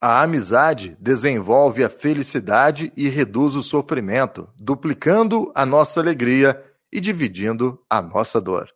A amizade desenvolve a felicidade e reduz o sofrimento, duplicando a nossa alegria e dividindo a nossa dor.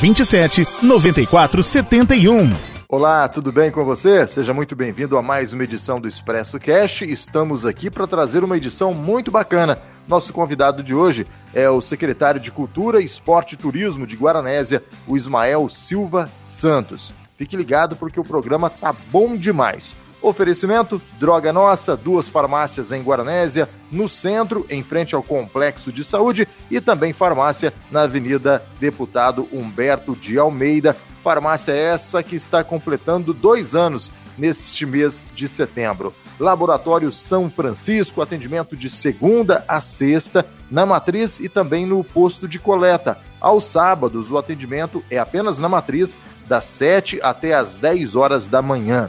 27 94 71. Olá, tudo bem com você? Seja muito bem-vindo a mais uma edição do Expresso Cash. Estamos aqui para trazer uma edição muito bacana. Nosso convidado de hoje é o secretário de Cultura, Esporte e Turismo de Guaranésia, o Ismael Silva Santos. Fique ligado porque o programa tá bom demais. Oferecimento: Droga Nossa, duas farmácias em Guaranésia, no centro, em frente ao Complexo de Saúde, e também farmácia na Avenida Deputado Humberto de Almeida. Farmácia essa que está completando dois anos neste mês de setembro. Laboratório São Francisco, atendimento de segunda a sexta, na matriz e também no posto de coleta. Aos sábados, o atendimento é apenas na matriz, das 7 até as 10 horas da manhã.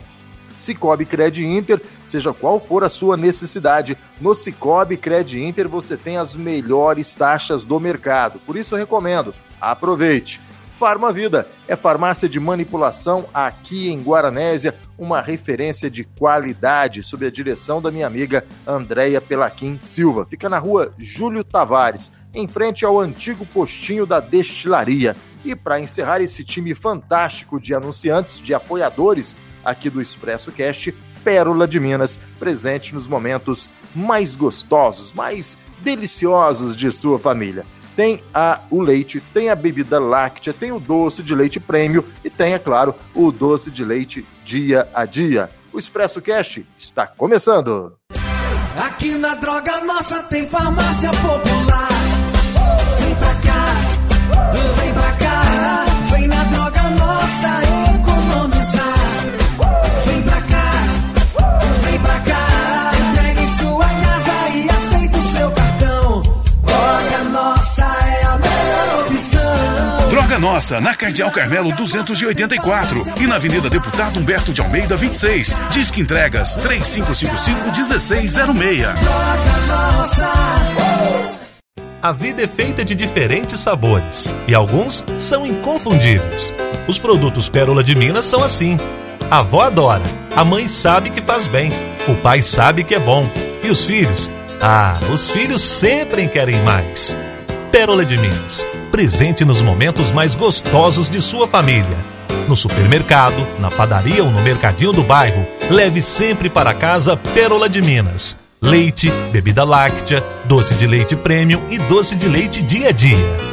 Cicobi Cred Inter, seja qual for a sua necessidade, no Cicobi Cred Inter você tem as melhores taxas do mercado. Por isso eu recomendo, aproveite. Farma Vida é farmácia de manipulação aqui em Guaranésia, uma referência de qualidade sob a direção da minha amiga Andréia Pelaquim Silva. Fica na rua Júlio Tavares, em frente ao antigo postinho da destilaria. E para encerrar esse time fantástico de anunciantes, de apoiadores aqui do Expresso Cast, Pérola de Minas, presente nos momentos mais gostosos, mais deliciosos de sua família. Tem a, o leite, tem a bebida láctea, tem o doce de leite prêmio e tem, é claro, o doce de leite dia a dia. O Expresso Cast está começando. Aqui na Droga Nossa tem farmácia popular. Vem pra cá, vem pra cá, vem na Droga Nossa economizar. Nossa, na Cardeal Carmelo 284 e na Avenida Deputado Humberto de Almeida 26. Disque entregas 3555-1606. Droga Nossa. A vida é feita de diferentes sabores e alguns são inconfundíveis. Os produtos Pérola de Minas são assim. A avó adora, a mãe sabe que faz bem, o pai sabe que é bom e os filhos? Ah, os filhos sempre querem mais. Pérola de Minas, presente nos momentos mais gostosos de sua família. No supermercado, na padaria ou no mercadinho do bairro, leve sempre para casa Pérola de Minas. Leite, bebida láctea, doce de leite premium e doce de leite dia a dia.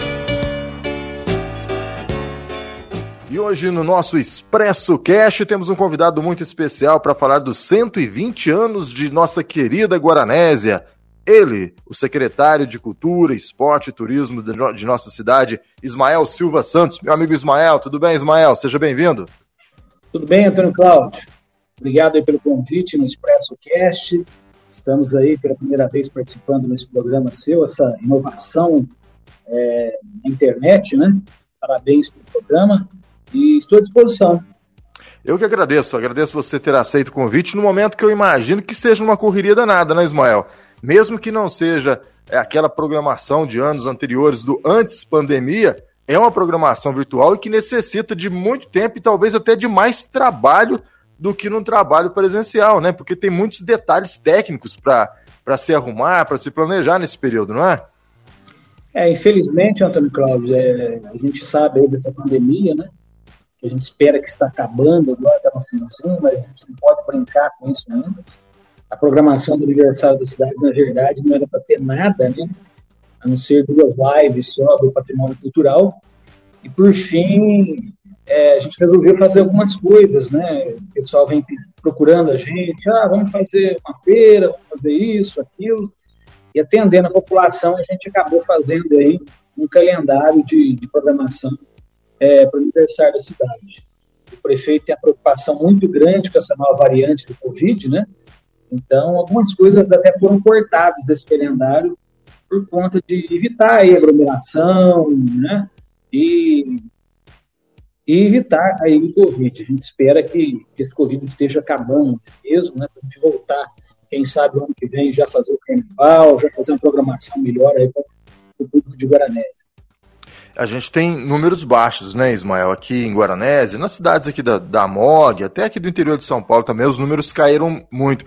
E hoje no nosso Expresso Cash temos um convidado muito especial para falar dos 120 anos de nossa querida Guaranésia. Ele, o secretário de Cultura, Esporte e Turismo de, no- de nossa cidade, Ismael Silva Santos. Meu amigo Ismael, tudo bem, Ismael? Seja bem-vindo. Tudo bem, Antônio Cláudio? Obrigado aí pelo convite no Expresso Cast. Estamos aí pela primeira vez participando nesse programa seu, essa inovação é, na internet, né? Parabéns pelo programa e estou à disposição. Eu que agradeço, agradeço você ter aceito o convite no momento que eu imagino que seja uma correria danada, né, Ismael? Mesmo que não seja é, aquela programação de anos anteriores do antes pandemia, é uma programação virtual e que necessita de muito tempo e talvez até de mais trabalho do que num trabalho presencial, né? Porque tem muitos detalhes técnicos para se arrumar, para se planejar nesse período, não é? É, infelizmente, Antônio Cláudio, é, a gente sabe aí dessa pandemia, né? Que a gente espera que está acabando, agora está no finzinho, mas a gente não pode brincar com isso ainda. A programação do aniversário da cidade, na verdade, não era para ter nada, né? A não ser duas lives só do patrimônio cultural. E, por fim, é, a gente resolveu fazer algumas coisas, né? O pessoal vem procurando a gente, ah, vamos fazer uma feira, vamos fazer isso, aquilo e atendendo a população, a gente acabou fazendo aí um calendário de, de programação é, para o aniversário da cidade. O prefeito tem a preocupação muito grande com essa nova variante do Covid, né? Então, algumas coisas até foram cortadas desse calendário por conta de evitar a aglomeração, né? E, e evitar aí o Covid. A gente espera que, que esse Covid esteja acabando mesmo, né? Para a gente voltar, quem sabe, ano que vem já fazer o carnaval, já fazer uma programação melhor aí para o público de Guaranese. A gente tem números baixos, né, Ismael? Aqui em Guaranese, nas cidades aqui da, da MOG, até aqui do interior de São Paulo também, os números caíram muito.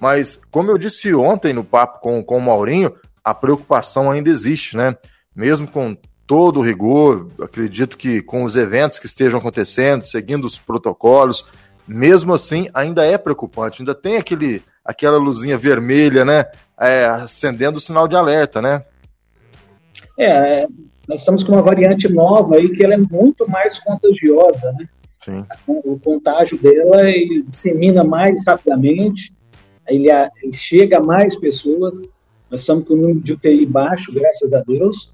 Mas, como eu disse ontem no papo com, com o Maurinho, a preocupação ainda existe, né? Mesmo com todo o rigor, acredito que com os eventos que estejam acontecendo, seguindo os protocolos, mesmo assim ainda é preocupante, ainda tem aquele, aquela luzinha vermelha, né? É, acendendo o sinal de alerta, né? É, nós estamos com uma variante nova aí que ela é muito mais contagiosa, né? Sim. O contágio dela ele dissemina mais rapidamente, ele, ele chega a mais pessoas. Nós estamos com um número de UTI baixo, graças a Deus,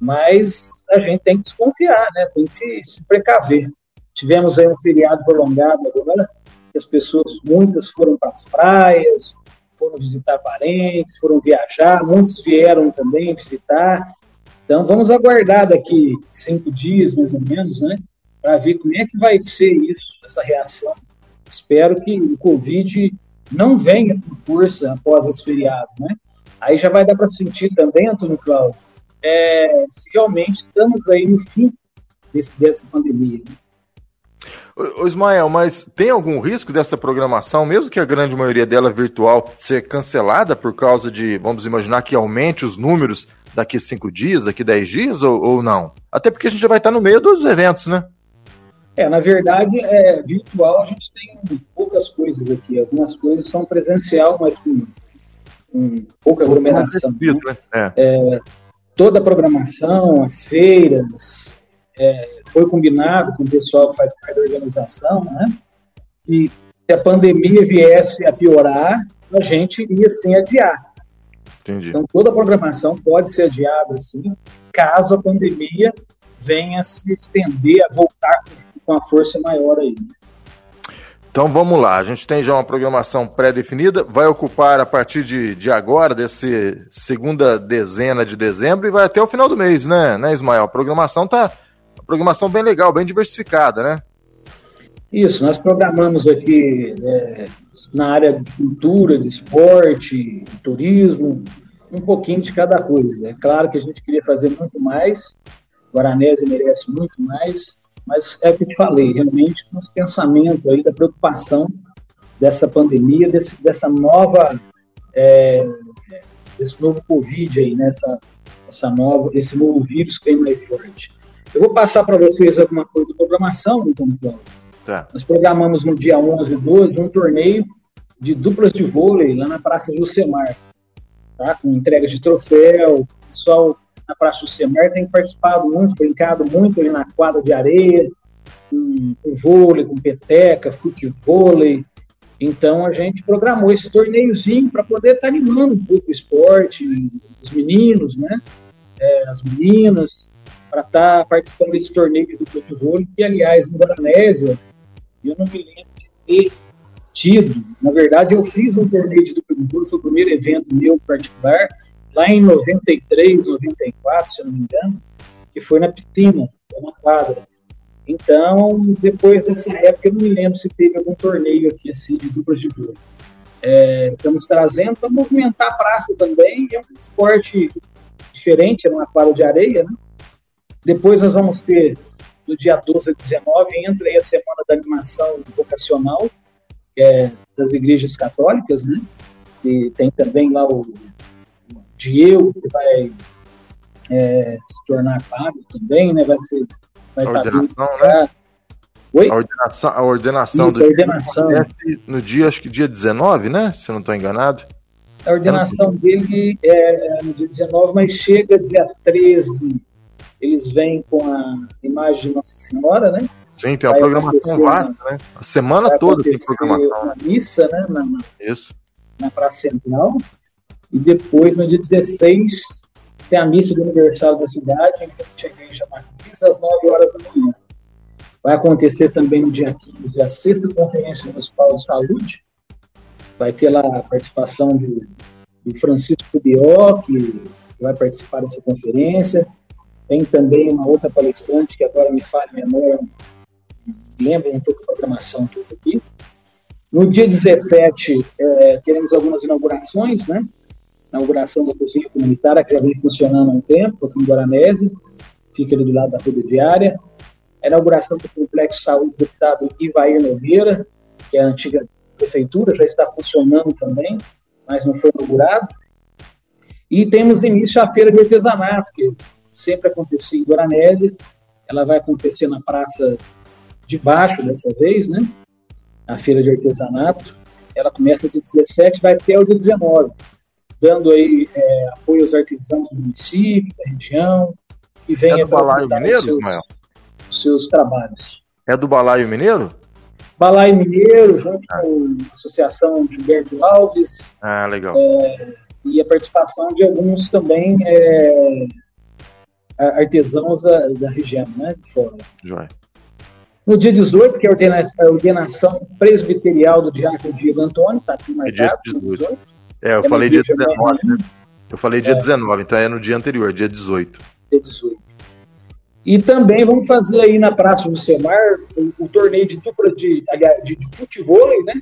mas a gente tem que desconfiar, né? Tem que se precaver. Tivemos aí um feriado prolongado agora, que as pessoas, muitas foram para as praias, foram visitar parentes, foram viajar, muitos vieram também visitar. Então vamos aguardar daqui cinco dias, mais ou menos, né? Para ver como é que vai ser isso, essa reação. Espero que o Covid não venha com força após esse feriado, né? Aí já vai dar para sentir também, Antônio Cláudio, é, se realmente estamos aí no fim desse, dessa pandemia. Ô, Ismael, mas tem algum risco dessa programação, mesmo que a grande maioria dela virtual, ser cancelada por causa de, vamos imaginar, que aumente os números daqui cinco dias, daqui dez dias, ou, ou não? Até porque a gente já vai estar no meio dos eventos, né? É, na verdade, é, virtual a gente tem poucas coisas aqui. Algumas coisas são presencial, mas com, com pouca aglomeração. Né? né? É. É, toda a programação, as feiras, é, foi combinado com o pessoal que faz parte da organização, né? Que se a pandemia viesse a piorar, a gente ia sim adiar. Entendi. Então toda a programação pode ser adiada, sim, caso a pandemia venha se estender, a voltar com a força maior aí. Então vamos lá, a gente tem já uma programação pré-definida, vai ocupar a partir de, de agora, desse segunda dezena de dezembro, e vai até o final do mês, né, né Ismael? A programação tá. programação bem legal, bem diversificada, né? Isso, nós programamos aqui é, na área de cultura, de esporte, de turismo, um pouquinho de cada coisa. É claro que a gente queria fazer muito mais, Guaranese merece muito mais, mas é o que eu te falei, realmente com esse pensamento aí da preocupação dessa pandemia, desse, dessa nova, é, desse novo Covid aí, né? essa nova, esse novo vírus que vem mais forte. Eu vou passar para vocês alguma coisa de programação, então, tá. Nós programamos no dia 11 e 12 um torneio de duplas de vôlei lá na Praça Jusemar, tá? com entrega de troféu, pessoal na Praça do Semer tem participado muito, brincado muito ali na quadra de areia, com, com vôlei, com peteca, futevôlei. Então a gente programou esse torneiozinho para poder estar tá animando um pouco o esporte, os meninos, né? É, as meninas, para estar tá participando desse torneio de vôlei, que aliás em Guaranésia, eu não me lembro de ter tido. Na verdade, eu fiz um torneio de vôlei, foi o primeiro evento meu particular, lá em 93, 94, se não me engano, que foi na piscina, na quadra. Então, depois dessa época, eu não me lembro se teve algum torneio aqui assim de duplas de vôlei. É, estamos trazendo para movimentar a praça também, é um esporte diferente, é uma quadra de areia, né? Depois nós vamos ter, do dia 12 a 19, entra aí a Semana da Animação Vocacional, que é das igrejas católicas, né? E tem também lá o Diego, que vai é, se tornar padre também, né? Vai ser. Vai a ordenação, né? Oi? A ordenação, a ordenação Isso, do a ordenação. no dia, acho que dia 19, né? Se eu não estou enganado. A ordenação dele é, é no dia 19, mas chega dia 13. Eles vêm com a imagem de Nossa Senhora, né? Sim, tem uma vai programação vasta, né? A semana toda tem programação. Uma missa, né? Na, Isso. Na Praça Central. E depois, no dia 16, tem a missa do aniversário da cidade, em frente à igreja matriz, às 9 horas da manhã. Vai acontecer também no dia 15 a sexta Conferência Municipal de Saúde. Vai ter lá a participação do, do Francisco Bió, que vai participar dessa conferência. Tem também uma outra palestrante, que agora me fala memória, lembra um pouco da programação tudo aqui. No dia 17, é, teremos algumas inaugurações, né? Inauguração da cozinha comunitária, que já vem funcionando há um tempo, aqui em Guaranese, fica ali do lado da rodoviária. A inauguração do Complexo de Saúde do deputado Ivair Nogueira, que é a antiga prefeitura, já está funcionando também, mas não foi inaugurado. E temos início a feira de artesanato, que sempre acontecia em Guaranese, ela vai acontecer na praça de baixo dessa vez, né? A feira de artesanato. Ela começa de 17 vai até o dia 19, dando aí é, apoio aos artesãos do município, da região, que venham é do Balaio Mineiro, seus, os seus trabalhos. É do Balaio Mineiro? Balaio Mineiro, junto ah. com a Associação Gilberto Alves. Ah, legal. É, e a participação de alguns também é, artesãos da, da, região, né, de fora. Joia. No dia 18, que é a ordenação presbiterial do diácono Diego Antônio, está aqui marcado. É dia 18. É, eu falei dia 19, né? Eu falei dia é. 19, então é no dia anterior, dia 18. Dia 18. E também vamos fazer aí na Praça do Semar o, o torneio de dupla de, de, de futebol, né?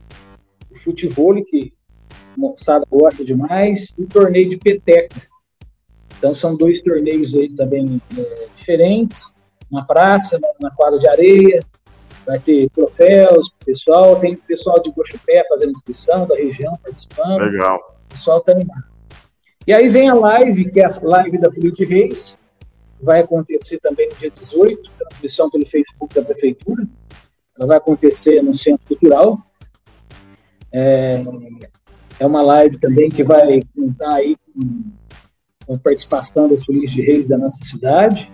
O futebol que a moçada gosta demais, e o torneio de peteca. Então são dois torneios aí também é, diferentes, na praça, na, na, quadra de areia, vai ter troféus pessoal, tem pessoal de Gochupé fazendo inscrição, da região participando. Legal. O pessoal tá animado. E aí vem a live, que é a live da de Reis, vai acontecer também no dia 18, transmissão pelo Facebook da Prefeitura. Ela vai acontecer no Centro Cultural. É, é uma live também que vai contar aí com, com participação das polícias de reis da nossa cidade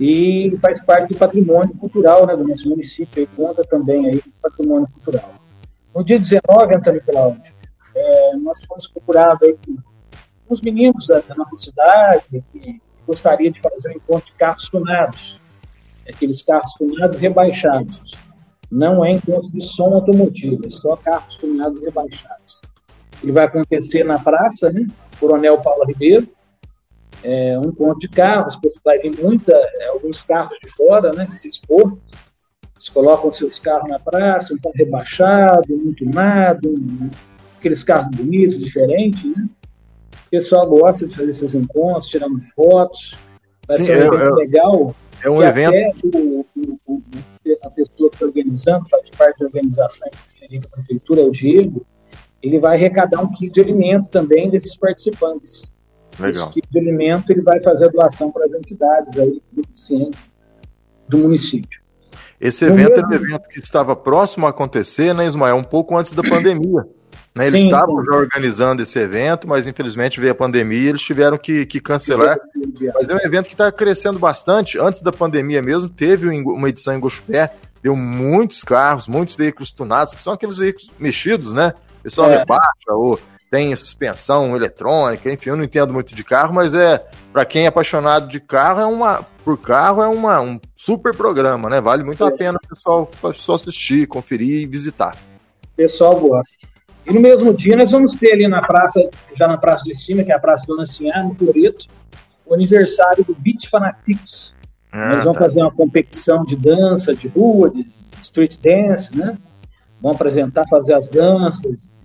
e faz parte do patrimônio cultural né, do nosso município e conta também aí com patrimônio cultural. No dia 19, Antônio Cláudio, é, nós fomos procurados aí com os meninos da, da nossa cidade que gostaria de fazer um encontro de carros tunados, aqueles carros tunados rebaixados. Não é encontro de som automotivo, é só carros tunados rebaixados. Ele vai acontecer na praça, né? Coronel Paulo Ribeiro, é, um encontro de carros, vai vir muita, é, alguns carros de fora, né? Se expor, eles colocam seus carros na praça, um carro rebaixado, muito tunado, aqueles carros bonitos, diferentes, né? O pessoal gosta de fazer esses encontros, tirar umas fotos. Vai ser um evento legal. É um evento. O, o, o, a pessoa que está organizando, faz parte da organização que da prefeitura, é o Diego, ele vai arrecadar um kit de alimento também desses participantes. Legal. Esse kit de alimento ele vai fazer a doação para as entidades aí, deficientes do município. Esse evento é um evento que estava próximo a acontecer, né, Ismael? Um pouco antes da pandemia. Né? Eles sim, estavam sim. já organizando esse evento, mas infelizmente veio a pandemia e eles tiveram que, que cancelar. Mas é um evento que está crescendo bastante. Antes da pandemia mesmo, teve uma edição em Gospé, deu muitos carros, muitos veículos tunados, que são aqueles veículos mexidos, né? O pessoal é. rebaixa ou tem suspensão eletrônica, enfim, eu não entendo muito de carro, mas é para quem é apaixonado de carro, é uma por carro é uma, um super programa, né? Vale muito é. a pena o pessoal, pessoal assistir, conferir e visitar. O pessoal gosta. E no mesmo dia nós vamos ter ali na praça, já na praça de cima, que é a Praça Dona Sinhá, no Cloreto, o aniversário do Beach Fanatics. Ah, nós vamos tá. fazer uma competição de dança, de rua, de street dance, né? Vamos apresentar, fazer as danças,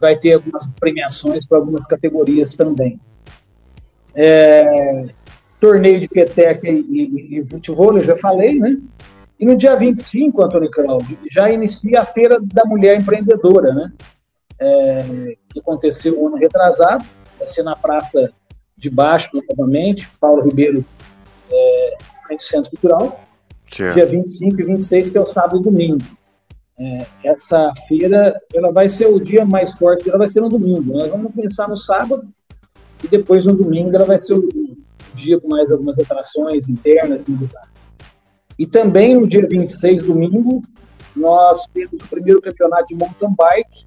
vai ter algumas premiações para algumas categorias também. É, torneio de peteca e, e, e futebol, eu já falei, né? E no dia 25, Antônio Cláudio, já inicia a Feira da Mulher Empreendedora, né? É, que aconteceu o ano retrasado, vai ser na Praça de Baixo, novamente, Paulo Ribeiro, é, frente ao Centro Cultural, dia 25 e 26, que é o sábado e domingo. É, essa feira, ela vai ser o dia mais forte, ela vai ser no domingo. Nós vamos começar no sábado e depois no domingo ela vai ser o dia com mais algumas atrações internas, assim, e também no dia 26, domingo, nós temos o primeiro campeonato de mountain bike,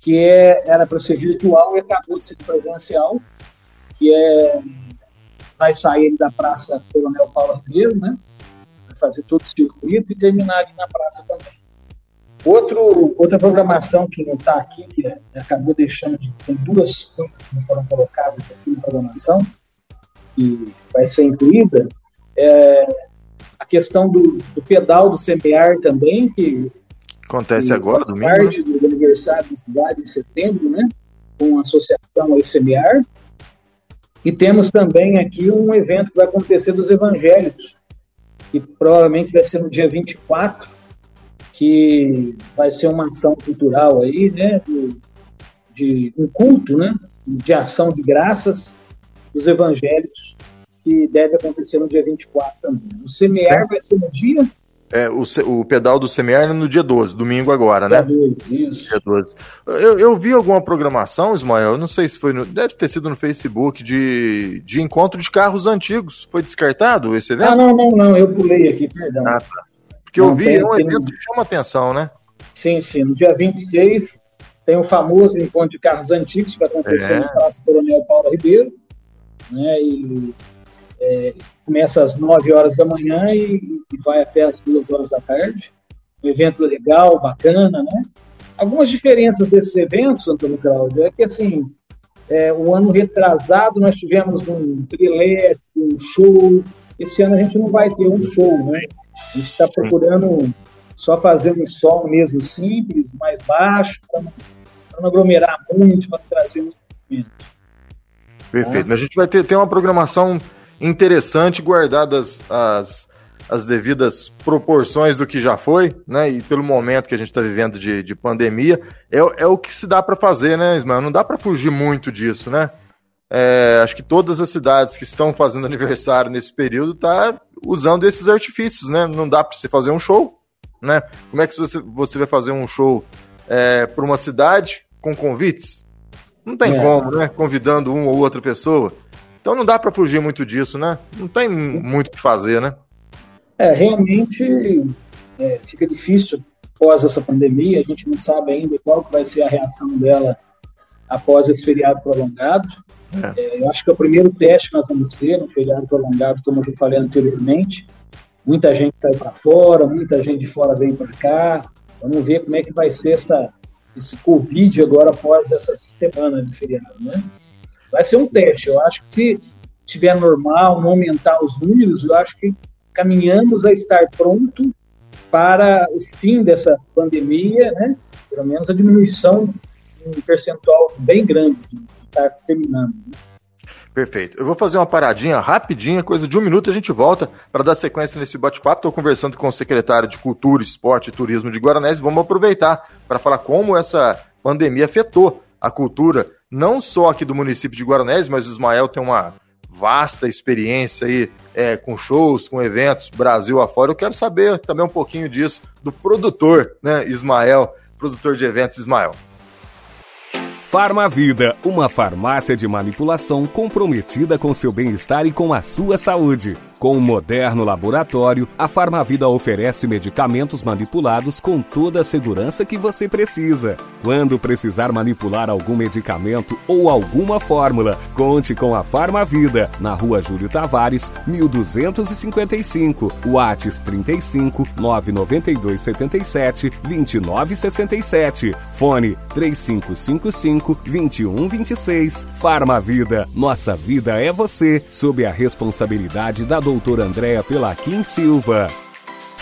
que é, era para ser virtual e acabou sendo presencial, que é vai sair da Praça Coronel Paulo Ribeiro, né? Vai fazer todo o circuito e terminar ali na praça também. Outro, outra programação que não está aqui, que é, acabou deixando de. Tem duas coisas que não foram colocadas aqui na programação, que vai ser incluída, é a questão do, do pedal do semear também, que acontece agora, domingo. Né? parte do aniversário da cidade em setembro, né? Com a associação ao semear. E temos também aqui um evento que vai acontecer dos evangélicos, que provavelmente vai ser no dia 24, que vai ser uma ação cultural aí, né? De, de um culto, né? De ação de graças dos evangélicos, que deve acontecer no dia 24 também. O semear vai ser no dia é, o, o pedal do Semiar no dia 12, domingo agora, né? Dia 12, isso. Dia 12. Eu, eu vi alguma programação, Ismael, não sei se foi, no, deve ter sido no Facebook, de, de encontro de carros antigos. Foi descartado esse evento? Ah, não, não, não, eu pulei aqui, perdão. Ah, tá. Não, eu vi, tem, é um evento tem... que chama atenção, né? Sim, sim. No dia 26 tem o famoso encontro de carros antigos que vai acontecer é. no Praça Coronel Paulo Ribeiro, né? E é, começa às 9 horas da manhã e, e, vai até às 2 horas da tarde. Um evento legal, bacana, né? Algumas diferenças desses eventos, Antônio Cláudio, é que assim, é, o ano retrasado nós tivemos um trileto, um show. Esse ano a gente não vai ter um show, né? A gente está procurando só fazer um som mesmo simples, mais baixo, para não, não aglomerar muito, para trazer muito movimento. Perfeito. Tá? A gente vai ter, ter uma programação interessante, guardadas as, as devidas proporções do que já foi, né? E pelo momento que a gente está vivendo de, de pandemia, é, é o que se dá para fazer, né, Ismael? Não dá para fugir muito disso, né? É, acho que todas as cidades que estão fazendo aniversário nesse período tá usando esses artifícios, né? Não dá para você fazer um show, né? Como é que você, você vai fazer um show é, para uma cidade com convites? Não tem é. como, né? Convidando uma ou outra pessoa. Então não dá para fugir muito disso, né? Não tem muito o que fazer, né? É, realmente é, fica difícil após essa pandemia, a gente não sabe ainda qual vai ser a reação dela após esse feriado prolongado. É. Eu acho que é o primeiro teste que nós vamos ter, um feriado prolongado, como eu já falei anteriormente. Muita gente sai para fora, muita gente de fora vem para cá. Vamos ver como é que vai ser essa, esse Covid agora após essa semana de feriado, né? vai ser um teste. Eu acho que se tiver normal, não aumentar os números, eu acho que caminhamos a estar pronto para o fim dessa pandemia, né? Pelo menos a diminuição um percentual bem grande de estar terminando. Né? Perfeito. Eu vou fazer uma paradinha rapidinha, coisa de um minuto, a gente volta para dar sequência nesse bate-papo. Estou conversando com o secretário de Cultura, Esporte e Turismo de Guaranés. Vamos aproveitar para falar como essa pandemia afetou a cultura não só aqui do município de Guaranés, mas o Ismael tem uma vasta experiência aí é, com shows, com eventos, Brasil afora. Eu quero saber também um pouquinho disso do produtor, né, Ismael, produtor de eventos Ismael. Farmavida, uma farmácia de manipulação comprometida com seu bem-estar e com a sua saúde. Com um moderno laboratório, a Farmavida oferece medicamentos manipulados com toda a segurança que você precisa. Quando precisar manipular algum medicamento ou alguma fórmula, conte com a Farmavida, na rua Júlio Tavares, 1255, Whats 35 992 77 2967, fone 3555 2126. Farmavida, nossa vida é você, sob a responsabilidade da doutora doutora Andréa Pelaquim Silva.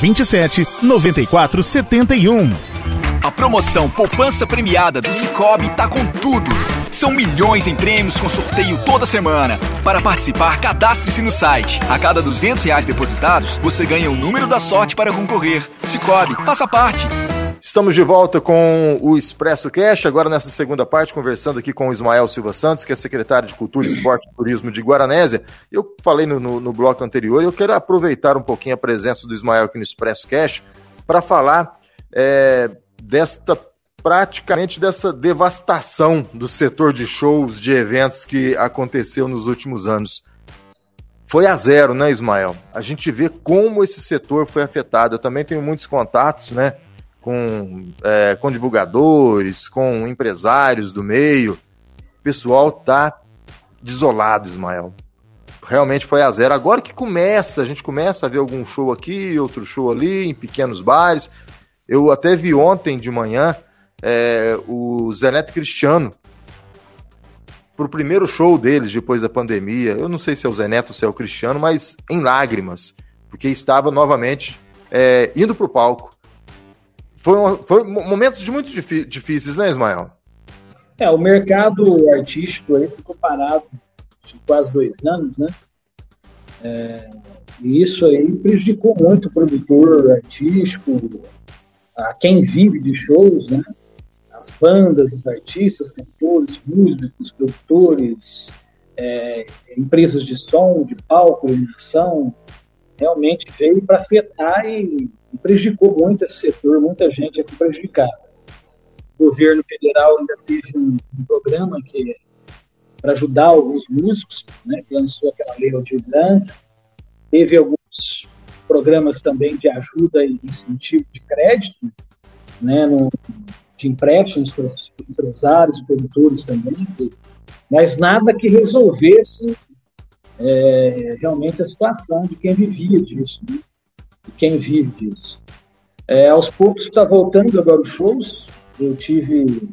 27 94 71. A promoção Poupança Premiada do Cicobi tá com tudo. São milhões em prêmios com sorteio toda semana. Para participar, cadastre-se no site. A cada 200 reais depositados, você ganha o número da sorte para concorrer. Cicobi, faça parte. Estamos de volta com o Expresso Cash, agora nessa segunda parte, conversando aqui com o Ismael Silva Santos, que é secretário de Cultura, Esporte e Turismo de Guaranésia. Eu falei no, no, no bloco anterior, eu quero aproveitar um pouquinho a presença do Ismael aqui no Expresso Cash para falar é, desta praticamente dessa devastação do setor de shows, de eventos que aconteceu nos últimos anos. Foi a zero, né, Ismael? A gente vê como esse setor foi afetado. Eu também tenho muitos contatos, né? Com, é, com divulgadores, com empresários do meio. O pessoal tá desolado, Ismael. Realmente foi a zero. Agora que começa, a gente começa a ver algum show aqui, outro show ali, em pequenos bares. Eu até vi ontem de manhã é, o Zeneto Cristiano pro primeiro show deles depois da pandemia. Eu não sei se é o Zeneto ou se é o Cristiano, mas em lágrimas, porque estava novamente é, indo pro palco foi, momentos muito difíceis, né, Ismael? É, o mercado artístico aí ficou parado de quase dois anos, né? É, e isso aí prejudicou muito o produtor artístico, a quem vive de shows, né? As bandas, os artistas, cantores, músicos, produtores, é, empresas de som, de palco, iluminação, realmente veio para afetar e prejudicou muito esse setor, muita gente aqui prejudicada. O governo federal ainda teve um, um programa que para ajudar alguns músicos, né, que lançou aquela lei Aldir Blanc, teve alguns programas também de ajuda e incentivo de crédito, né, no, de empréstimos para os empresários, produtores também, mas nada que resolvesse é, realmente a situação de quem vivia disso. Né? Quem vive disso. É, aos poucos está voltando agora os shows. Eu tive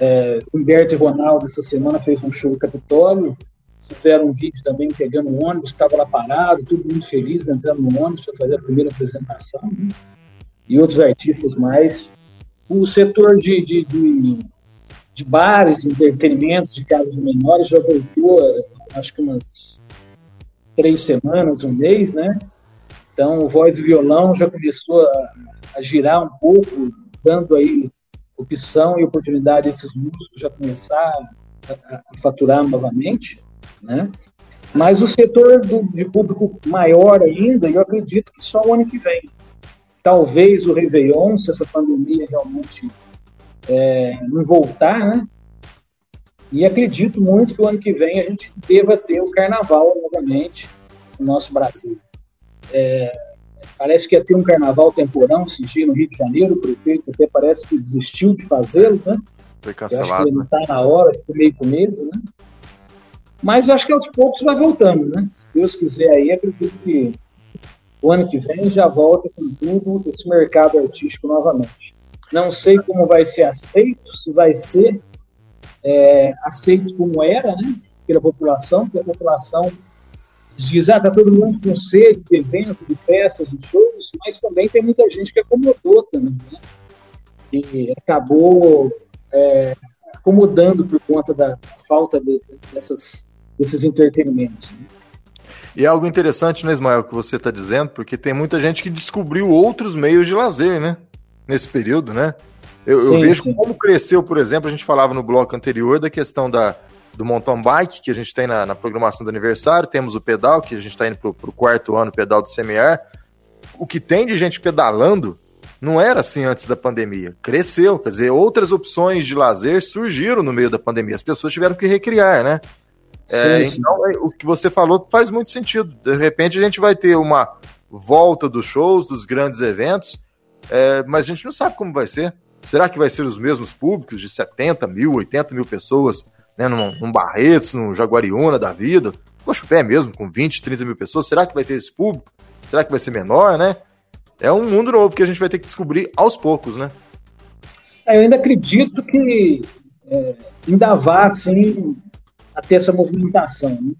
é, Humberto e Ronaldo essa semana fez um show no Capitólio. Fizeram um vídeo também pegando um ônibus, estava lá parado, todo mundo feliz entrando no ônibus para fazer a primeira apresentação. Né? E outros artistas mais. O setor de, de, de, de bares, de entretenimentos, de casas menores já voltou, acho que umas três semanas, um mês, né? Então, o voz e violão já começou a, a girar um pouco, dando aí opção e oportunidade a esses músicos já começar a, a faturar novamente, né? Mas o setor do, de público maior ainda, eu acredito que só o ano que vem. Talvez o Réveillon, se essa pandemia realmente é, não voltar, né? E acredito muito que o ano que vem a gente deva ter o carnaval novamente no nosso Brasil. É, parece que ia ter um carnaval temporão esse no Rio de Janeiro, o prefeito até parece que desistiu de fazê-lo, né? Foi cancelado. Eu acho que ele está na hora, ficou meio com medo, né? Mas acho que aos poucos vai voltando, né? Se Deus quiser aí, acredito que o ano que vem já volta com tudo esse mercado artístico novamente. Não sei como vai ser aceito, se vai ser é, aceito como era, né? Pela população, porque a população diz, ah, tá todo mundo com sede de eventos, de festas, de shows, mas também tem muita gente que acomodou também, né? E acabou é, acomodando por conta da falta de, dessas, desses entretenimentos. Né? E é algo interessante, né, Ismael, que você está dizendo, porque tem muita gente que descobriu outros meios de lazer, né? Nesse período, né? Eu, sim, eu vejo sim. como cresceu, por exemplo, a gente falava no bloco anterior da questão da, do mountain bike que a gente tem na, na programação do aniversário, temos o pedal, que a gente está indo para o quarto ano, pedal do CMR. O que tem de gente pedalando não era assim antes da pandemia. Cresceu, quer dizer, outras opções de lazer surgiram no meio da pandemia. As pessoas tiveram que recriar, né? É, sim. Então, é, o que você falou faz muito sentido. De repente, a gente vai ter uma volta dos shows, dos grandes eventos, é, mas a gente não sabe como vai ser. Será que vai ser os mesmos públicos de 70 mil, 80 mil pessoas né, num, num Barretos, num Jaguariúna da vida, Poxa, pé mesmo, com 20, 30 mil pessoas, será que vai ter esse público? Será que vai ser menor, né? É um mundo novo que a gente vai ter que descobrir aos poucos, né? É, eu ainda acredito que é, ainda vá, assim, a ter essa movimentação, né?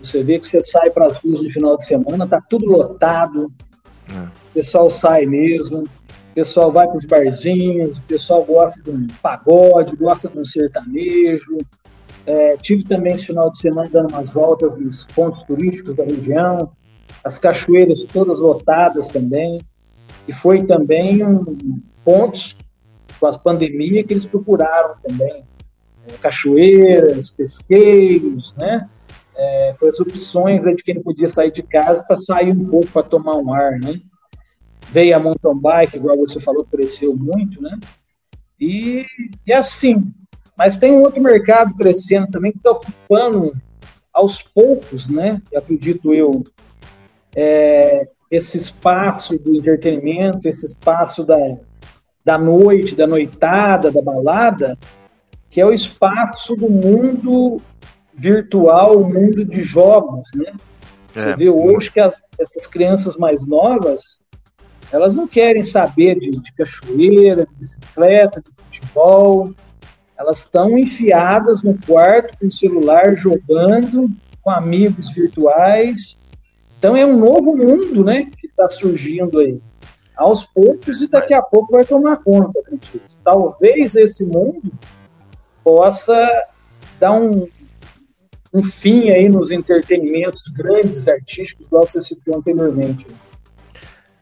Você vê que você sai para as ruas no final de semana, tá tudo lotado, é. o pessoal sai mesmo, o pessoal vai para os barzinhos, o pessoal gosta de um pagode, gosta de um sertanejo, é, tive também esse final de semana dando umas voltas nos pontos turísticos da região, as cachoeiras todas lotadas também. E foi também um, pontos com as pandemias que eles procuraram também. É, cachoeiras, pesqueiros, né? É, foi as opções né, de quem não podia sair de casa para sair um pouco para tomar um ar, né? Veio a mountain bike, igual você falou, cresceu muito, né? E, e assim, mas tem um outro mercado crescendo também que está ocupando aos poucos, né? Acredito eu, é, esse espaço do entretenimento, esse espaço da, da noite, da noitada, da balada, que é o espaço do mundo virtual, o mundo de jogos, né? Você é. vê hoje que as, essas crianças mais novas, elas não querem saber de, de cachoeira, de bicicleta, de futebol, elas estão enfiadas no quarto com celular jogando com amigos virtuais. Então é um novo mundo, né, que está surgindo aí. Aos poucos e daqui a pouco vai tomar conta, acredito. Talvez esse mundo possa dar um, um fim aí nos entretenimentos grandes artísticos, igual você citou anteriormente.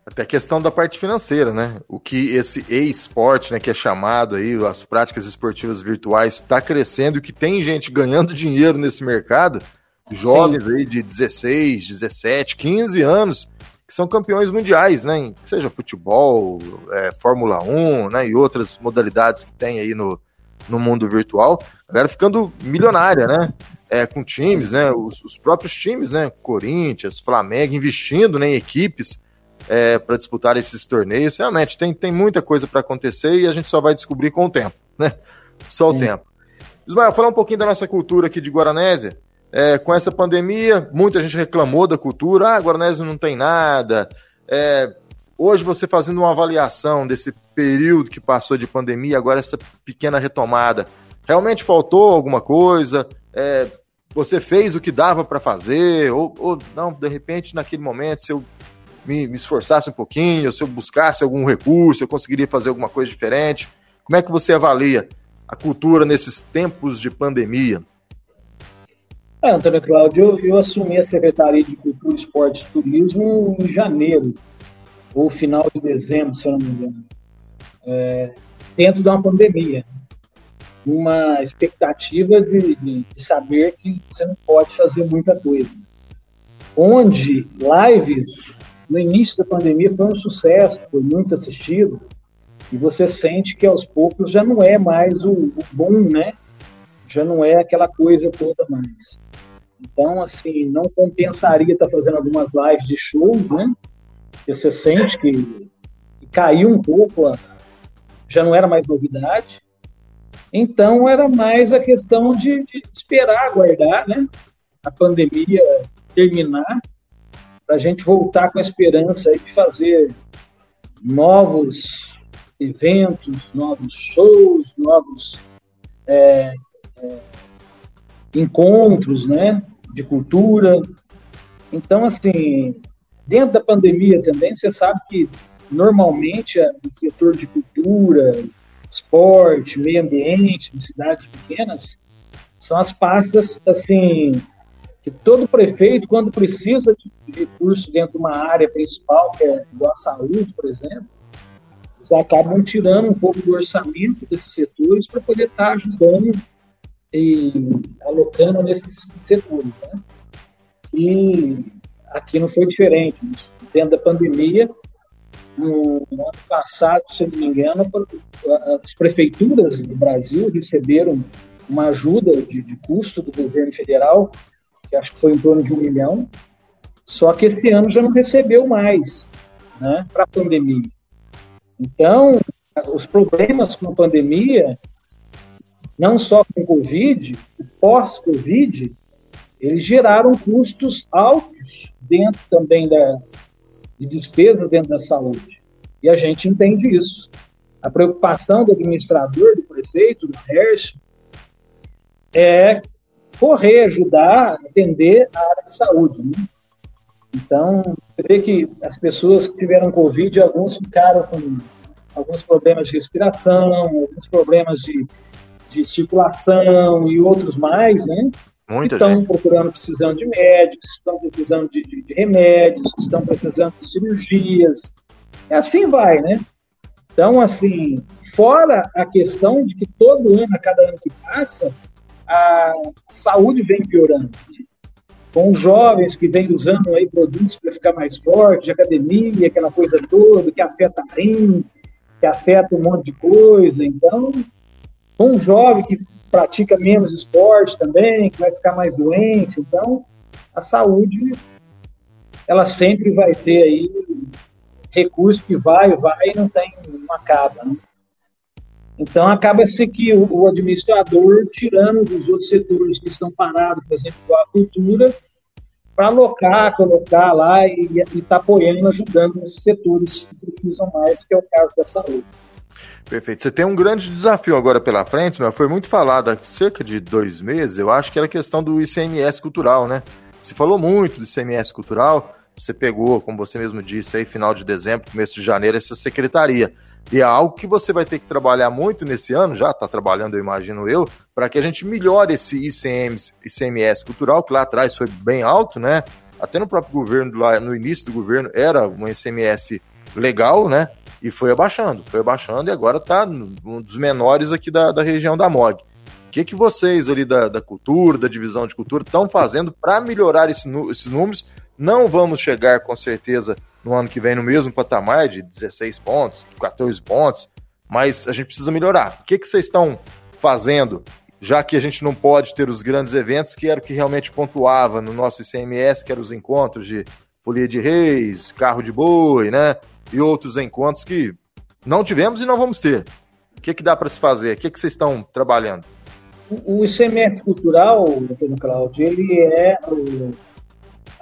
Até a questão da parte financeira, né? O que esse e-sport, né, que é chamado aí, as práticas esportivas virtuais, está crescendo e que tem gente ganhando dinheiro nesse mercado, jovens Sim. aí de 16, 17, 15 anos, que são campeões mundiais, né? Seja futebol, é, Fórmula 1, né? E outras modalidades que tem aí no, no mundo virtual. A galera ficando milionária, né? É, com times, né? Os, os próprios times, né? Corinthians, Flamengo, investindo né, em equipes é, para disputar esses torneios. Realmente, tem, tem muita coisa para acontecer e a gente só vai descobrir com o tempo, né? Só o Sim. tempo. Ismael, falar um pouquinho da nossa cultura aqui de Guaranésia. É, com essa pandemia, muita gente reclamou da cultura. Ah, Guaranésia não tem nada. É, hoje, você fazendo uma avaliação desse período que passou de pandemia, agora essa pequena retomada, realmente faltou alguma coisa? É, você fez o que dava para fazer? Ou, ou, não, de repente, naquele momento, se eu me, me esforçasse um pouquinho, se eu buscasse algum recurso, eu conseguiria fazer alguma coisa diferente? Como é que você avalia a cultura nesses tempos de pandemia? É, Antônio Cláudio, eu, eu assumi a Secretaria de Cultura, Esporte e Turismo em janeiro, ou final de dezembro, se eu não me engano, é, dentro de uma pandemia. Uma expectativa de, de, de saber que você não pode fazer muita coisa. Onde lives no início da pandemia foi um sucesso, foi muito assistido, e você sente que aos poucos já não é mais o, o bom, né? Já não é aquela coisa toda mais. Então, assim, não compensaria estar fazendo algumas lives de shows, né? Porque você sente que, que caiu um pouco, já não era mais novidade. Então, era mais a questão de, de esperar, aguardar, né? A pandemia terminar para a gente voltar com a esperança de fazer novos eventos, novos shows, novos é, é, encontros, né, de cultura. Então, assim, dentro da pandemia também, você sabe que normalmente o setor de cultura, esporte, meio ambiente, de cidades pequenas, são as pastas, assim, que todo prefeito, quando precisa de recurso dentro de uma área principal, que é igual a saúde, por exemplo, eles acabam tirando um pouco do orçamento desses setores para poder estar tá ajudando e alocando nesses setores. Né? E aqui não foi diferente. Dentro da pandemia, no ano passado, se não me engano, as prefeituras do Brasil receberam uma ajuda de, de custo do governo federal que acho que foi em torno de um milhão, só que esse ano já não recebeu mais né, para a pandemia. Então, os problemas com a pandemia, não só com o Covid, o pós-Covid, eles geraram custos altos dentro também da, de despesa dentro da saúde. E a gente entende isso. A preocupação do administrador, do prefeito, do Hersh, é correr, ajudar, atender a área de saúde. Né? Então, você vê que as pessoas que tiveram Covid, alguns ficaram com alguns problemas de respiração, alguns problemas de, de circulação e outros mais, né? Muita estão gente. procurando, precisando de médicos, estão precisando de, de, de remédios, estão precisando de cirurgias. E assim vai, né? Então, assim, fora a questão de que todo ano, a cada ano que passa, a saúde vem piorando. Com os jovens que vêm usando aí produtos para ficar mais forte, de academia, aquela coisa toda, que afeta rim, que afeta um monte de coisa. Então, com um jovem que pratica menos esporte também, que vai ficar mais doente. Então, a saúde, ela sempre vai ter aí recurso que vai, vai e não tem, não acaba. Né? Então, acaba-se que o, o, administrador, tirando dos outros setores que estão parados, por exemplo, a cultura, para alocar, colocar lá e estar tá apoiando, ajudando esses setores que precisam mais, que é o caso da saúde. Perfeito. Você tem um grande desafio agora pela frente, mas foi muito falado há cerca de dois meses, eu acho que era a questão do ICMS cultural, né? Se falou muito do ICMS cultural, você pegou, como você mesmo disse, aí final de dezembro, começo de janeiro, essa secretaria. E é algo que você vai ter que trabalhar muito nesse ano, já está trabalhando, eu imagino eu, para que a gente melhore esse ICMS, ICMS cultural, que lá atrás foi bem alto, né? Até no próprio governo, lá no início do governo, era um ICMS legal, né? E foi abaixando, foi abaixando e agora está um dos menores aqui da, da região da MOG. O que, que vocês ali da, da cultura, da divisão de cultura, estão fazendo para melhorar esse, esses números? Não vamos chegar com certeza no ano que vem no mesmo patamar de 16 pontos, 14 pontos, mas a gente precisa melhorar. O que, que vocês estão fazendo, já que a gente não pode ter os grandes eventos, que era o que realmente pontuava no nosso ICMS, que eram os encontros de folia de reis, carro de boi, né? E outros encontros que não tivemos e não vamos ter. O que, que dá para se fazer? O que, que vocês estão trabalhando? O ICMS cultural, doutor Cláudio, ele é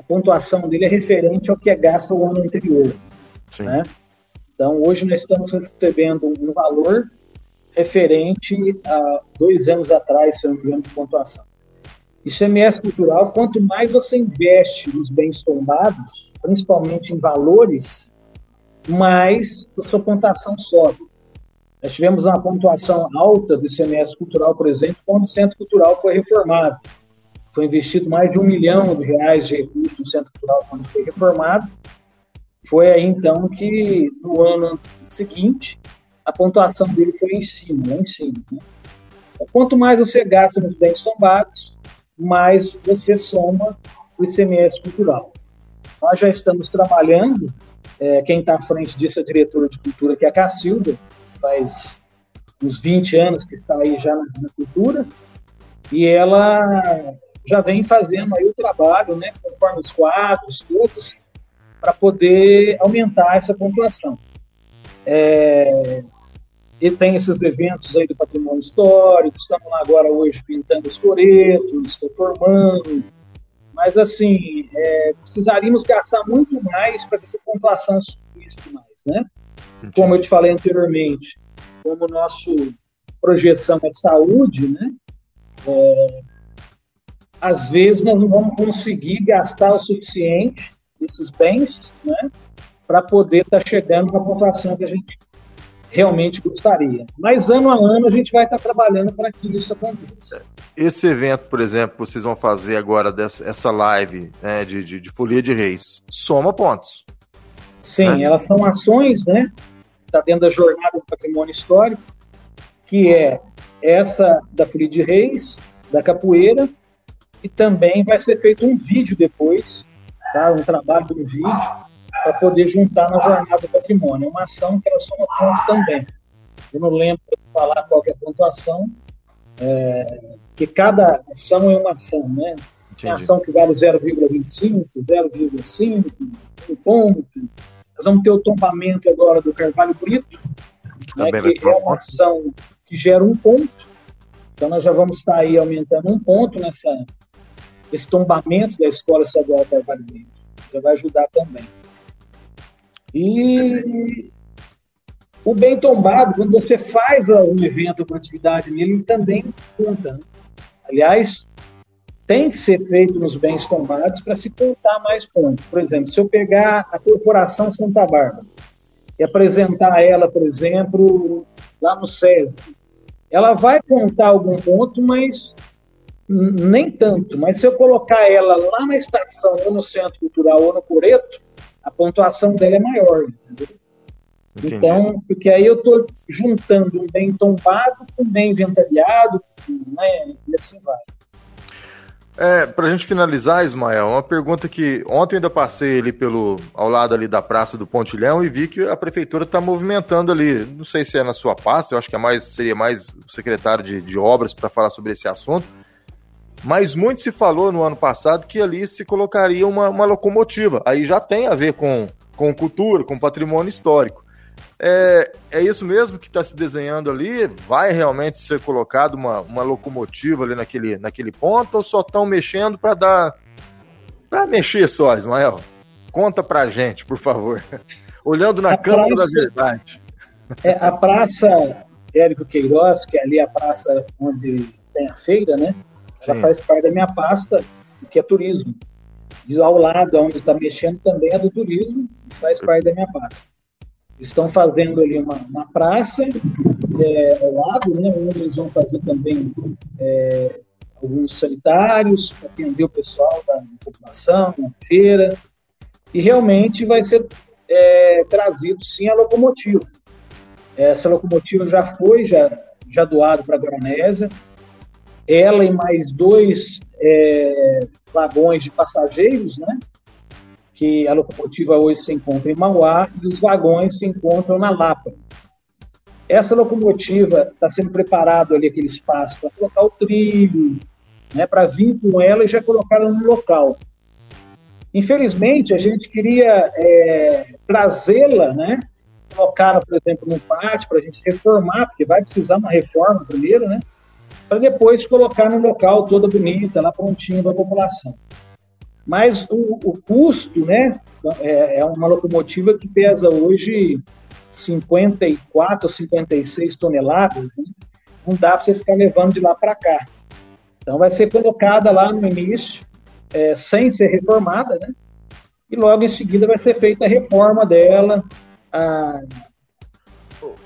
a pontuação dele é referente ao que é gasto o ano anterior. Né? Então, hoje nós estamos recebendo um valor referente a dois anos atrás, se não me engano, de pontuação. ICMS cultural, quanto mais você investe nos bens tombados, principalmente em valores, mais a sua pontuação sobe. Nós tivemos uma pontuação alta do ICMS cultural, por exemplo, quando o Centro Cultural foi reformado. Foi investido mais de um milhão de reais de recursos no Centro Cultural quando foi reformado. Foi aí então que no ano seguinte a pontuação dele foi em cima, lá em cima. Né? Então, quanto mais você gasta nos bens tombados, mais você soma o ICMS cultural. Nós já estamos trabalhando, é, quem está à frente disso é a diretora de cultura, que é a Cacilda, faz uns 20 anos que está aí já na, na cultura, e ela já vem fazendo aí o trabalho, né, conforme os quadros, todos, para poder aumentar essa pontuação. É, e tem esses eventos aí do patrimônio histórico, estamos lá agora hoje pintando os coretos, reformando, mas assim, é, precisaríamos gastar muito mais para que essa pontuação subisse mais, né? Como eu te falei anteriormente, como nosso projeção é saúde, né? É, às vezes nós não vamos conseguir gastar o suficiente desses bens, né, para poder estar tá chegando na pontuação que a gente realmente gostaria. Mas ano a ano a gente vai estar tá trabalhando para que isso aconteça. Esse evento, por exemplo, vocês vão fazer agora dessa essa live né, de, de, de folia de reis, soma pontos. Sim, né? elas são ações, né? Está dentro da jornada do patrimônio histórico, que é essa da folia de reis, da capoeira e também vai ser feito um vídeo depois, tá? um trabalho de um vídeo, para poder juntar na Jornada do Patrimônio. É uma ação que ela soma ponto também. Eu não lembro de falar qual é a pontuação, é, que cada ação é uma ação, né? Tem ação que vale 0,25, 0,5, um ponto. Nós vamos ter o tombamento agora do Carvalho Brito, né, que é uma ação que gera um ponto. Então nós já vamos estar aí aumentando um ponto nessa, esse tombamento da escola estadual Carvalho Brito. Já vai ajudar também. E o bem tombado, quando você faz um evento com atividade nele, ele também conta. Né? Aliás, tem que ser feito nos bens tombados para se contar mais pontos. Por exemplo, se eu pegar a Corporação Santa Bárbara e apresentar ela, por exemplo, lá no SESI, ela vai contar algum ponto, mas nem tanto, mas se eu colocar ela lá na estação, ou no Centro Cultural, ou no Coreto, a pontuação dela é maior, entendeu? Entendi. Então, porque aí eu estou juntando um bem tombado com um bem inventariado, né, e assim vai. É, para a gente finalizar, Ismael, uma pergunta que ontem ainda passei ali pelo ao lado ali da Praça do Pontilhão e vi que a prefeitura está movimentando ali. Não sei se é na sua pasta, eu acho que é mais seria mais o secretário de, de obras para falar sobre esse assunto. Mas muito se falou no ano passado que ali se colocaria uma, uma locomotiva. Aí já tem a ver com, com cultura, com patrimônio histórico. É, é isso mesmo que está se desenhando ali? Vai realmente ser colocado uma, uma locomotiva ali naquele, naquele ponto ou só estão mexendo para dar. para mexer só, Ismael? Conta pra gente, por favor. Olhando na câmera da verdade. É, a praça Érico Queiroz, que é ali a praça onde tem a feira, né? Ela Sim. faz parte da minha pasta, que é turismo. E ao lado, onde está mexendo, também é do turismo, faz parte da minha pasta. Estão fazendo ali uma, uma praça é, ao lado, né, onde eles vão fazer também é, alguns sanitários atender o pessoal da população, na feira. E realmente vai ser é, trazido sim a locomotiva. Essa locomotiva já foi já, já doado para a Granésia. Ela e mais dois é, vagões de passageiros, né? que a locomotiva hoje se encontra em Mauá e os vagões se encontram na Lapa. Essa locomotiva está sendo preparado ali aquele espaço para colocar o trilho, né, para vir com ela e já colocar ela no local. Infelizmente, a gente queria é, trazê-la, né, colocar, por exemplo, no pátio para a gente reformar, porque vai precisar uma reforma primeiro, né, para depois colocar no local toda bonita, lá prontinha para a população. Mas o, o custo, né, é, é, uma locomotiva que pesa hoje 54 ou 56 toneladas, né? não dá para você ficar levando de lá para cá. Então vai ser colocada lá no início, é, sem ser reformada, né? E logo em seguida vai ser feita a reforma dela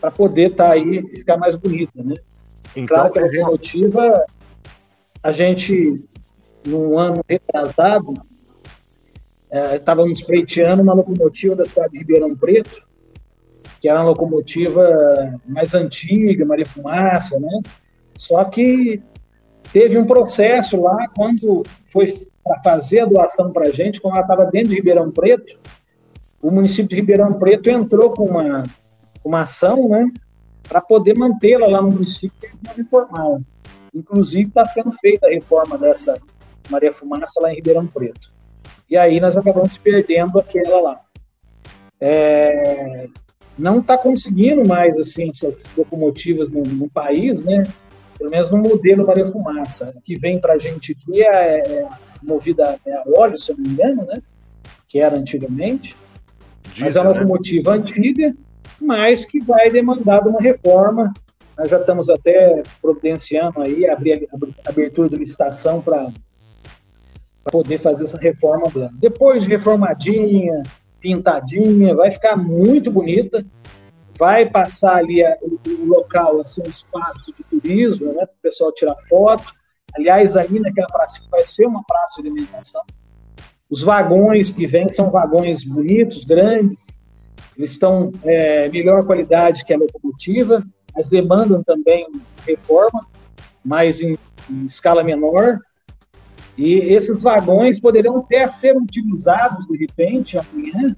para poder estar tá aí ficar mais bonita, né? Então, claro que a é locomotiva, a gente, num ano retrasado, é, estávamos pleiteando uma locomotiva da cidade de Ribeirão Preto, que era uma locomotiva mais antiga, Maria Fumaça, né? Só que teve um processo lá, quando foi para fazer a doação para a gente, quando ela estava dentro de Ribeirão Preto, o município de Ribeirão Preto entrou com uma, uma ação, né? Para poder mantê-la lá no município, que eles não reformaram. Inclusive, está sendo feita a reforma dessa Maria Fumaça lá em Ribeirão Preto. E aí nós acabamos perdendo aquela lá. É, não está conseguindo mais assim essas locomotivas no, no, país, né? Pelo menos no modelo Maria Fumaça. Que vem para a gente aqui é, é movida é a óleo, se eu não me engano, né? Que era antigamente. Diesel, mas é uma né? locomotiva antiga, mas que vai demandar uma reforma. Nós já estamos até providenciando aí a abertura de licitação para poder fazer essa reforma dela. Depois de reformadinha, pintadinha, vai ficar muito bonita. Vai passar ali a, o, local, assim, um espaço de turismo, né, para o pessoal tirar foto. Aliás, aí naquela praça vai ser uma praça de alimentação. Os vagões que vêm são vagões bonitos, grandes, eles estão é, melhor qualidade que a locomotiva, mas demandam também reforma, mas em, em escala menor. E esses vagões poderiam até ser utilizados, de repente, amanhã,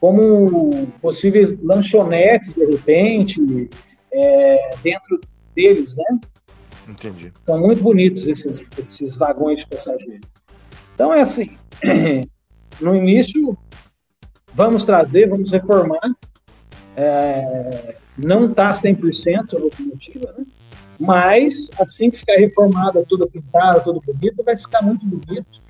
como possíveis lanchonetes, de repente, é, dentro deles, né? Entendi. São muito bonitos esses, esses vagões de passageiro. Então, é assim, no início, vamos trazer, vamos reformar. É, não está 100% a locomotiva, né? Mas, assim que ficar reformada, toda pintada, tudo bonito, vai ficar muito bonito.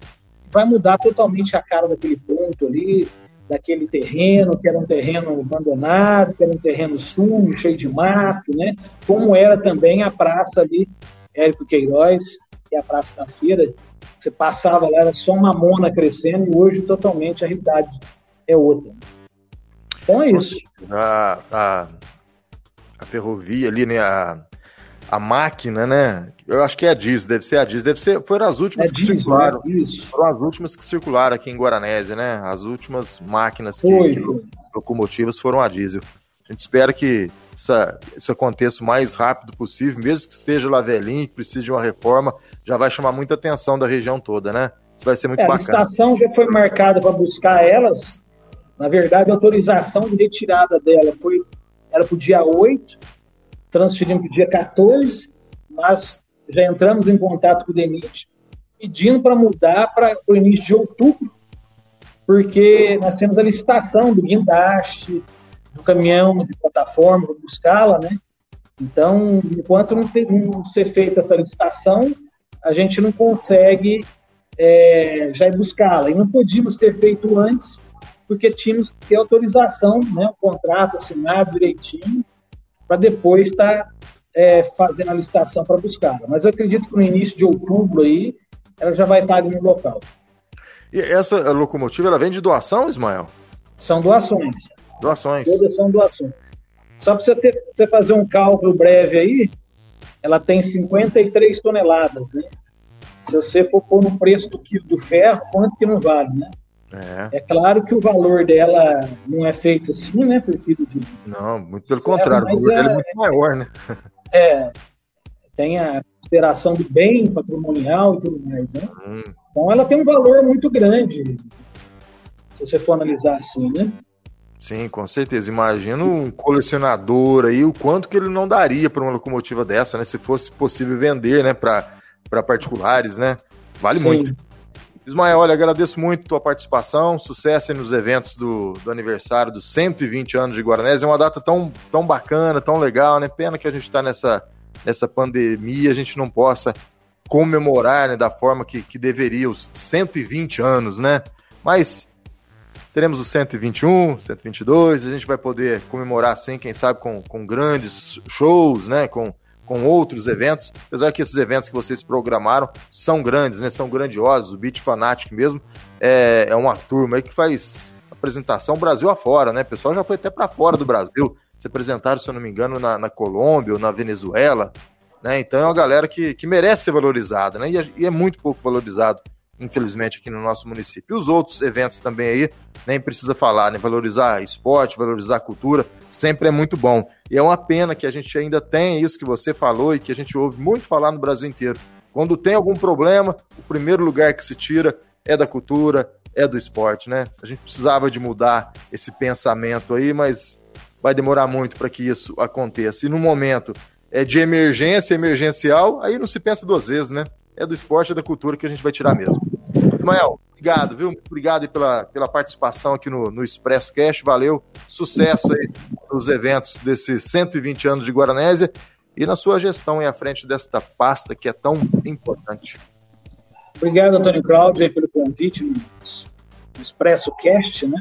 Vai mudar totalmente a cara daquele ponto ali, daquele terreno, que era um terreno abandonado, que era um terreno sujo, cheio de mato, né? Como era também a praça ali, Érico Queiroz, que é a Praça da Feira. Você passava lá, era só uma mona crescendo, e hoje totalmente a realidade é outra. Então é isso. A, a, a ferrovia ali, né? A, a máquina, né? Eu acho que é a diesel, deve ser a diesel, deve ser, foram as últimas é que diesel, circularam. É foram as últimas que circularam aqui em Guaranésia, né? As últimas máquinas que, que locomotivas foram a diesel. A gente espera que essa, isso aconteça o mais rápido possível, mesmo que esteja lá velhinho, que precise de uma reforma, já vai chamar muita atenção da região toda, né? Isso vai ser muito É, a bacana. licitação já foi marcada para buscar elas. Na verdade, a autorização de retirada dela foi era para o dia 8, transferimos para o dia 14, mas já entramos em contato com o DENIT pedindo para mudar para o início de outubro, porque nós temos a licitação do guindaste, do caminhão de plataforma para buscá-la, né? Então, enquanto não, não ser feita essa licitação, a gente não consegue é, já ir buscá-la. E não podíamos ter feito antes, porque tínhamos que ter autorização, né, o contrato assinado direitinho, para depois estar é, fazendo a licitação para buscá-la. Mas eu acredito que no início de outubro aí, ela já vai estar ali no local. E essa locomotiva, ela vem de doação, Ismael? São doações. Doações. Todas são doações. Só para você, ter, você fazer um cálculo breve aí, ela tem 53 toneladas, né? Se você for pôr no preço do quilo do ferro, quanto que não vale, né? É. É claro que o valor dela não é feito assim, né, por quilo de... Não, muito pelo contrário, o valor é é- muito maior, né? É, tem a consideração do bem patrimonial e tudo mais, né? Hum, Então ela tem um valor muito grande, se você for analisar assim, né? sim, com certeza. Imagina um colecionador aí, o quanto que ele não daria para uma locomotiva dessa, né? Se fosse possível vender, né, para particulares, né? Vale Sim. muito. Ismael, olha, agradeço muito a tua participação, sucesso nos eventos do, do aniversário dos 120 anos de Guaranés. É uma data tão, tão bacana, tão legal, né? Pena que a gente está nessa, nessa pandemia, a gente não possa comemorar né, da forma que, que deveria os 120 anos, né? Mas teremos o 121, 122, a gente vai poder comemorar assim, quem sabe com, com grandes shows, né? Com, com outros eventos, apesar que esses eventos que vocês programaram são grandes, né? São grandiosos, o Beat Fanatic mesmo é, é uma turma aí que faz apresentação Brasil afora, né? O pessoal já foi até para fora do Brasil, se apresentaram, se eu não me engano, na, na Colômbia ou na Venezuela, né? Então é uma galera que, que merece ser valorizada, né? E e é muito pouco valorizado, infelizmente, aqui no nosso município. E os outros eventos também aí, nem precisa falar, né? Valorizar esporte, valorizar cultura, sempre é muito bom. E é uma pena que a gente ainda tem isso que você falou e que a gente ouve muito falar no Brasil inteiro. Quando tem algum problema, o primeiro lugar que se tira é da cultura, é do esporte, né? A gente precisava de mudar esse pensamento aí, mas vai demorar muito para que isso aconteça. E no momento é de emergência, emergencial, aí não se pensa duas vezes, né? É do esporte e da cultura que a gente vai tirar mesmo. Ismael, obrigado, viu? Obrigado pela, pela participação aqui no, no Expresso Cast. Valeu. Sucesso aí nos eventos desses 120 anos de Guaranésia e na sua gestão aí à frente desta pasta que é tão importante. Obrigado, Antônio Cláudio, pelo convite no Expresso Cast, né?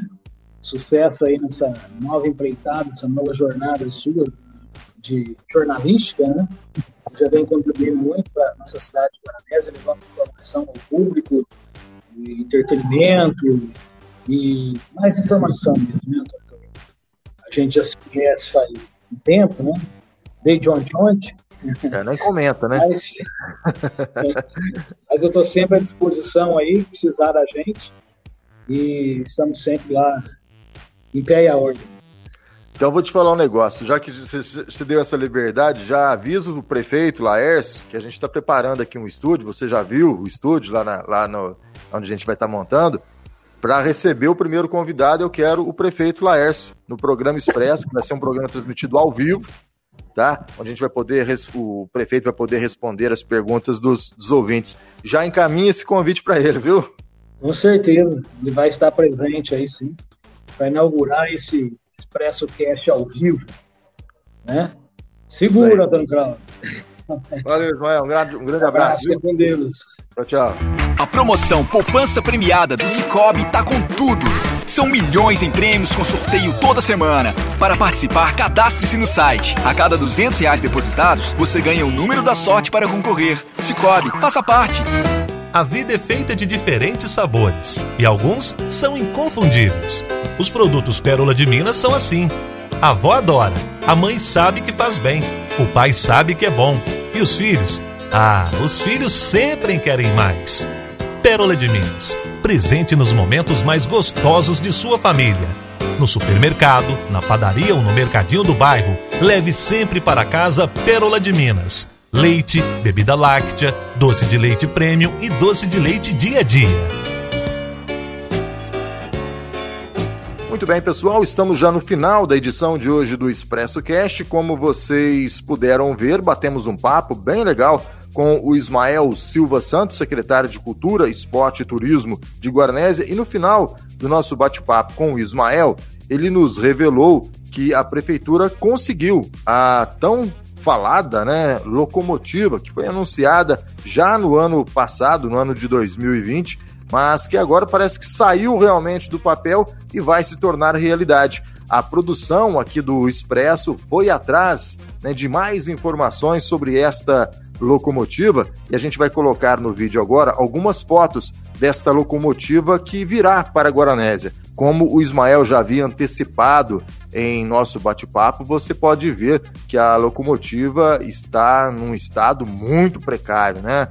Sucesso aí nessa nova empreitada, essa nova jornada sua de jornalística, né? Já vem contribuindo muito para a nossa cidade de Guaranésia, levando informação ao público, e entretenimento e mais informação mesmo, né? A gente já se conhece faz um tempo, né? Desde ontem, ontem. É, nem comenta, né? Mas, mas eu estou sempre à disposição aí, precisar da gente. E estamos sempre lá em pé e a ordem. Então vou te falar um negócio, já que você deu essa liberdade, já aviso o prefeito Laércio que a gente está preparando aqui um estúdio, você já viu o estúdio lá, na- lá no, onde a gente vai estar montando, para receber o primeiro convidado eu quero o prefeito Laércio no programa Expresso, que vai ser um programa transmitido ao vivo, tá? Onde a gente vai poder, o prefeito vai poder responder as perguntas dos, dos ouvintes. Já encaminha esse convite para ele, viu? Com certeza, ele vai estar presente aí sim, para inaugurar esse Expresso Cast ao vivo. Né? Segura. Antônio Cláudio. Valeu, Ismael, um grande, um grande abraço? Fica com Deus. Tchau, tchau. A promoção Poupança Premiada do Cicobi tá com tudo. São milhões em prêmios com sorteio toda semana. Para participar, cadastre-se no site. A cada 200 reais depositados, você ganha o número da sorte para concorrer. Cicobi, faça parte. A vida é feita de diferentes sabores e alguns são inconfundíveis. Os produtos Pérola de Minas são assim. A avó adora, a mãe sabe que faz bem, o pai sabe que é bom e os filhos? Ah, os filhos sempre querem mais. Pérola de Minas, presente nos momentos mais gostosos de sua família. No supermercado, na padaria ou no mercadinho do bairro, leve sempre para casa Pérola de Minas. Leite, bebida láctea, doce de leite premium e doce de leite dia a dia. Muito bem, pessoal, estamos já no final da edição de hoje do Expresso Cast. Como vocês puderam ver, batemos um papo bem legal com o Ismael Silva Santos, secretário de Cultura, Esporte e Turismo de Guarnésia, e no final do nosso bate-papo com o Ismael, ele nos revelou que a prefeitura conseguiu a tão falada, né, locomotiva que foi anunciada já no ano passado, no ano de 2020, mas que agora parece que saiu realmente do papel e vai se tornar realidade. A produção aqui do Expresso foi atrás né, de mais informações sobre esta locomotiva e a gente vai colocar no vídeo agora algumas fotos desta locomotiva que virá para Guaranésia. Como o Ismael já havia antecipado em nosso bate-papo, você pode ver que a locomotiva está num estado muito precário, né?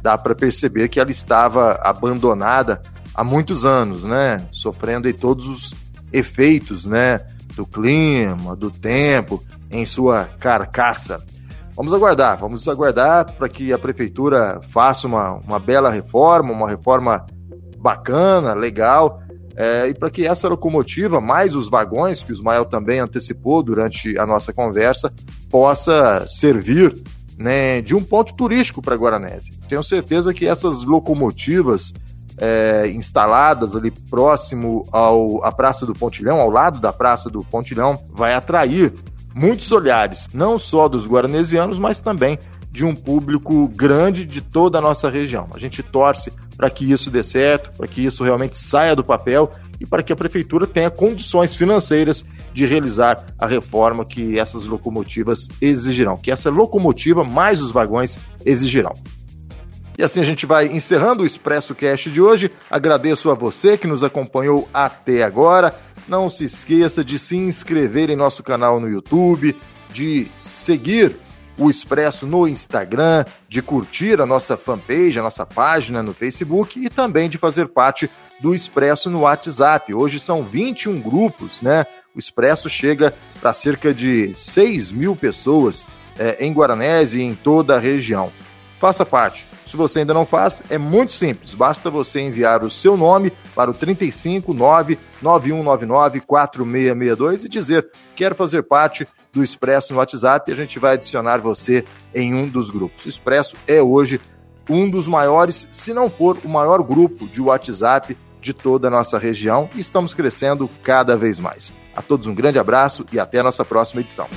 Dá para perceber que ela estava abandonada há muitos anos, né? Sofrendo todos os efeitos, né? Do clima, do tempo em sua carcaça. Vamos aguardar, vamos aguardar para que a prefeitura faça uma, uma bela reforma, uma reforma bacana, legal, é, e para que essa locomotiva, mais os vagões, que o Ismael também antecipou durante a nossa conversa, possa servir né, de um ponto turístico para Guaranese. Tenho certeza que essas locomotivas é, instaladas ali próximo ao, à Praça do Pontilhão, ao lado da Praça do Pontilhão, vai atrair muitos olhares, não só dos guaranesianos, mas também de um público grande de toda a nossa região. A gente torce para que isso dê certo, para que isso realmente saia do papel e para que a prefeitura tenha condições financeiras de realizar a reforma que essas locomotivas exigirão, que essa locomotiva mais os vagões exigirão. E assim a gente vai encerrando o Expresso Cast de hoje. Agradeço a você que nos acompanhou até agora. Não se esqueça de se inscrever em nosso canal no YouTube, de seguir o Expresso no Instagram, de curtir a nossa fanpage, a nossa página no Facebook e também de fazer parte do Expresso no WhatsApp. Hoje são 21 grupos, né? O Expresso chega para cerca de 6 mil pessoas é, em Guaranese e em toda a região. Faça parte. Se você ainda não faz, é muito simples. Basta você enviar o seu nome para o 359 9199 4662 e dizer: quero fazer parte do Expresso no WhatsApp e a gente vai adicionar você em um dos grupos. O Expresso é hoje um dos maiores, se não for o maior grupo de WhatsApp de toda a nossa região e estamos crescendo cada vez mais. A todos um grande abraço e até a nossa próxima edição.